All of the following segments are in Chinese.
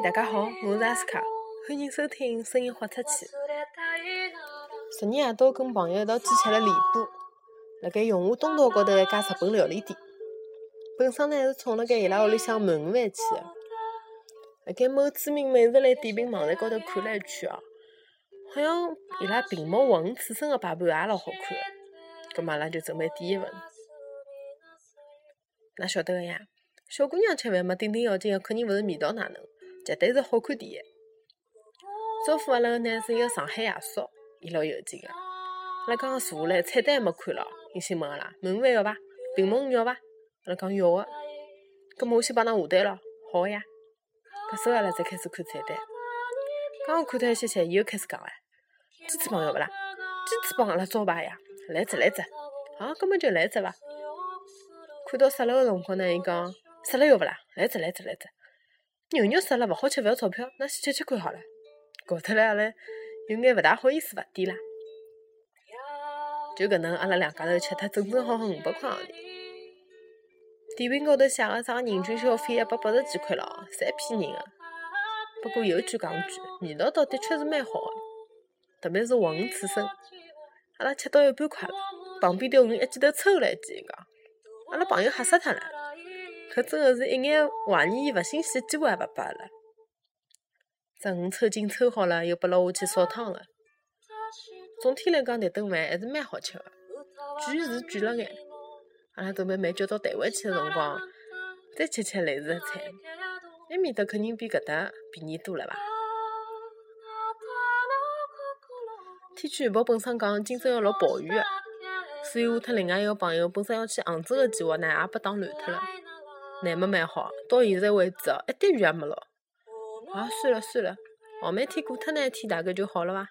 大家好，我是阿斯卡，欢迎收听《声音豁出去》。昨日夜到跟朋友一道去吃了礼布，辣盖永和东道高头一家日本料理店。本身呢是冲辣盖伊拉屋里向鳗鱼饭去的，辣盖某知名美食类点评网站高头看了一圈哦，好像伊拉屏幕混刺身的摆盘也老好看的，咁阿拉就准备点一份。哪晓得个呀？小姑娘吃饭嘛，顶顶要紧的肯定勿是味道哪能，绝对是好看第一。招呼阿拉个呢是一个上海爷叔，伊老有劲个。阿拉刚刚坐下来，菜单没看牢，伊先问阿拉：鳗鱼饭要伐？屏幕鱼要伐？阿拉讲要个。搿么我先帮㑚下单咯。好个呀。搿时候阿拉才开始看菜单。刚刚看脱一些些，伊又开始讲唻：鸡翅膀要勿啦？鸡翅膀阿拉招牌呀，来只来只。好，搿么就来只伐？看到杀了个辰光呢，伊讲。杀了要勿啦？来只来只来只，牛肉杀了勿好吃，勿要钞票，那先吃吃看好了。搞得来阿拉有眼勿大好意思勿点啦。就搿能，阿拉两家头吃脱整整好好五百块行钿。点评高头写个啥人均消费一百八十几块咯，侪骗人个。不过有句讲句，味道倒的确是蛮好个，特别是活鱼刺身。阿拉吃到一半快了，旁边条鱼一记头抽了一记，讲，阿拉朋友吓死脱了。搿真的是一眼怀疑伊勿新鲜的机会也勿拨阿拉。十五抽筋抽好了，又拨了我去烧汤了。总体来讲，迭顿饭还是蛮好吃的，贵是贵了眼。阿拉准备慢叫到台湾去的辰光，再吃吃类似的菜。埃面搭肯定比搿搭便宜多了伐？天气预报本身讲今朝要落暴雨的，所以我特另外一个朋友本身要去杭州的计划呢，也被打乱脱了。难么蛮好，到现在为止哦，一滴雨也没落。啊，算了算了，后面天过脱那一天大概就好了伐？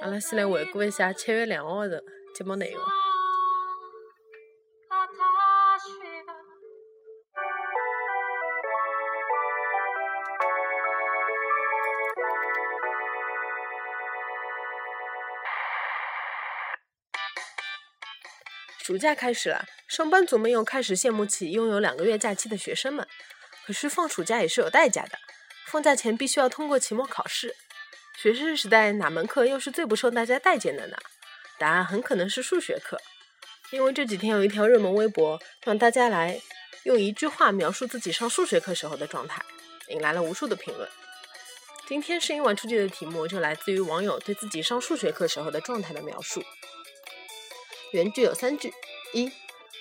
阿拉先来回顾一下七月两号的节目内容。暑假开始了，上班族们又开始羡慕起拥有两个月假期的学生们。可是放暑假也是有代价的，放假前必须要通过期末考试。学生时代哪门课又是最不受大家待见的呢？答案很可能是数学课，因为这几天有一条热门微博，让大家来用一句话描述自己上数学课时候的状态，引来了无数的评论。今天声音玩出去的题目就来自于网友对自己上数学课时候的状态的描述。原句有三句：一、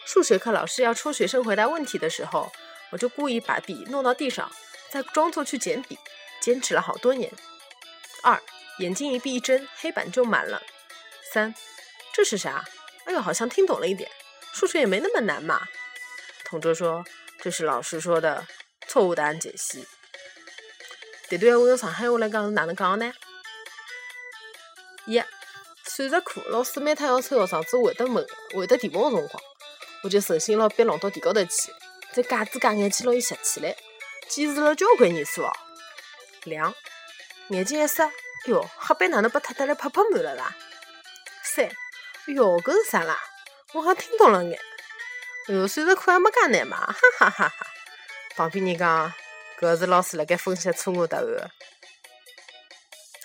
数学课老师要抽学生回答问题的时候，我就故意把笔弄到地上，再装作去捡笔，坚持了好多年。二、眼睛一闭一睁，黑板就满了。三、这是啥？哎呦，好像听懂了一点。数学也没那么难嘛。同桌说：“这是老师说的错误答案解析。”这段话用上海话来讲是哪能讲呢？一。数学课，老师每趟要抽学生子会得问、会得题目的辰光，我就手心拿笔弄到地高头去，再夹子夹眼睛拿伊拾起来，坚持了交关年数哦。两，眼睛一眨，哟，黑板哪能被擦得来啪啪满了啦？三，哟，搿是啥啦？我好像听懂了眼。哟，数学课还没介难嘛？哈哈哈哈！旁边人讲，搿是老师辣盖分析错误答案。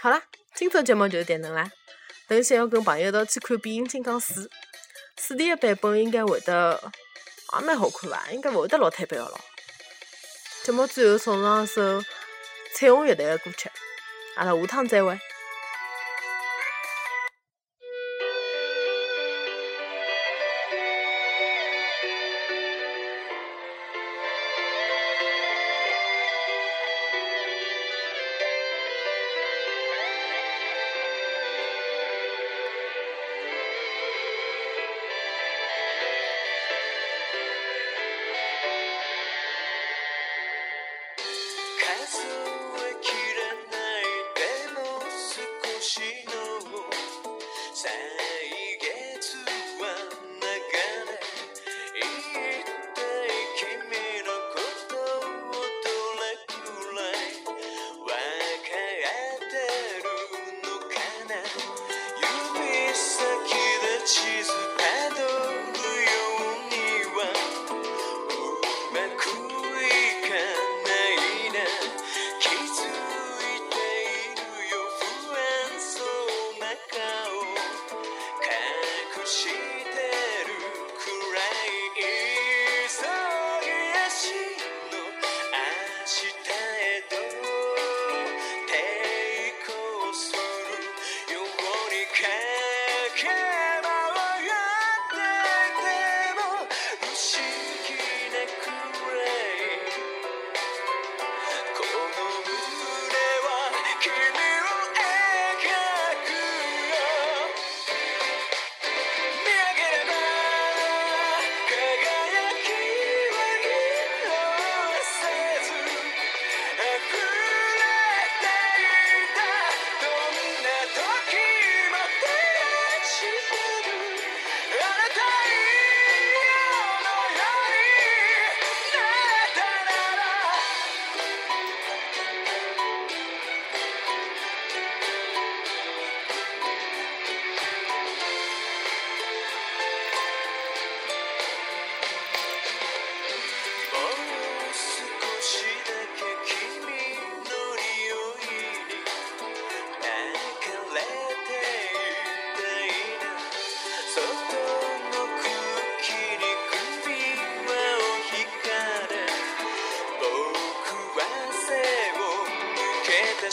好了，今朝节目就是点能啦。等歇要跟朋友一道去看《变形金刚四》，四 D 的版本应该会得也蛮好看伐？应该勿会得老推版个咯。节目最后送上一首彩虹乐队的歌曲，阿拉下趟再会。sand.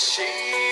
心。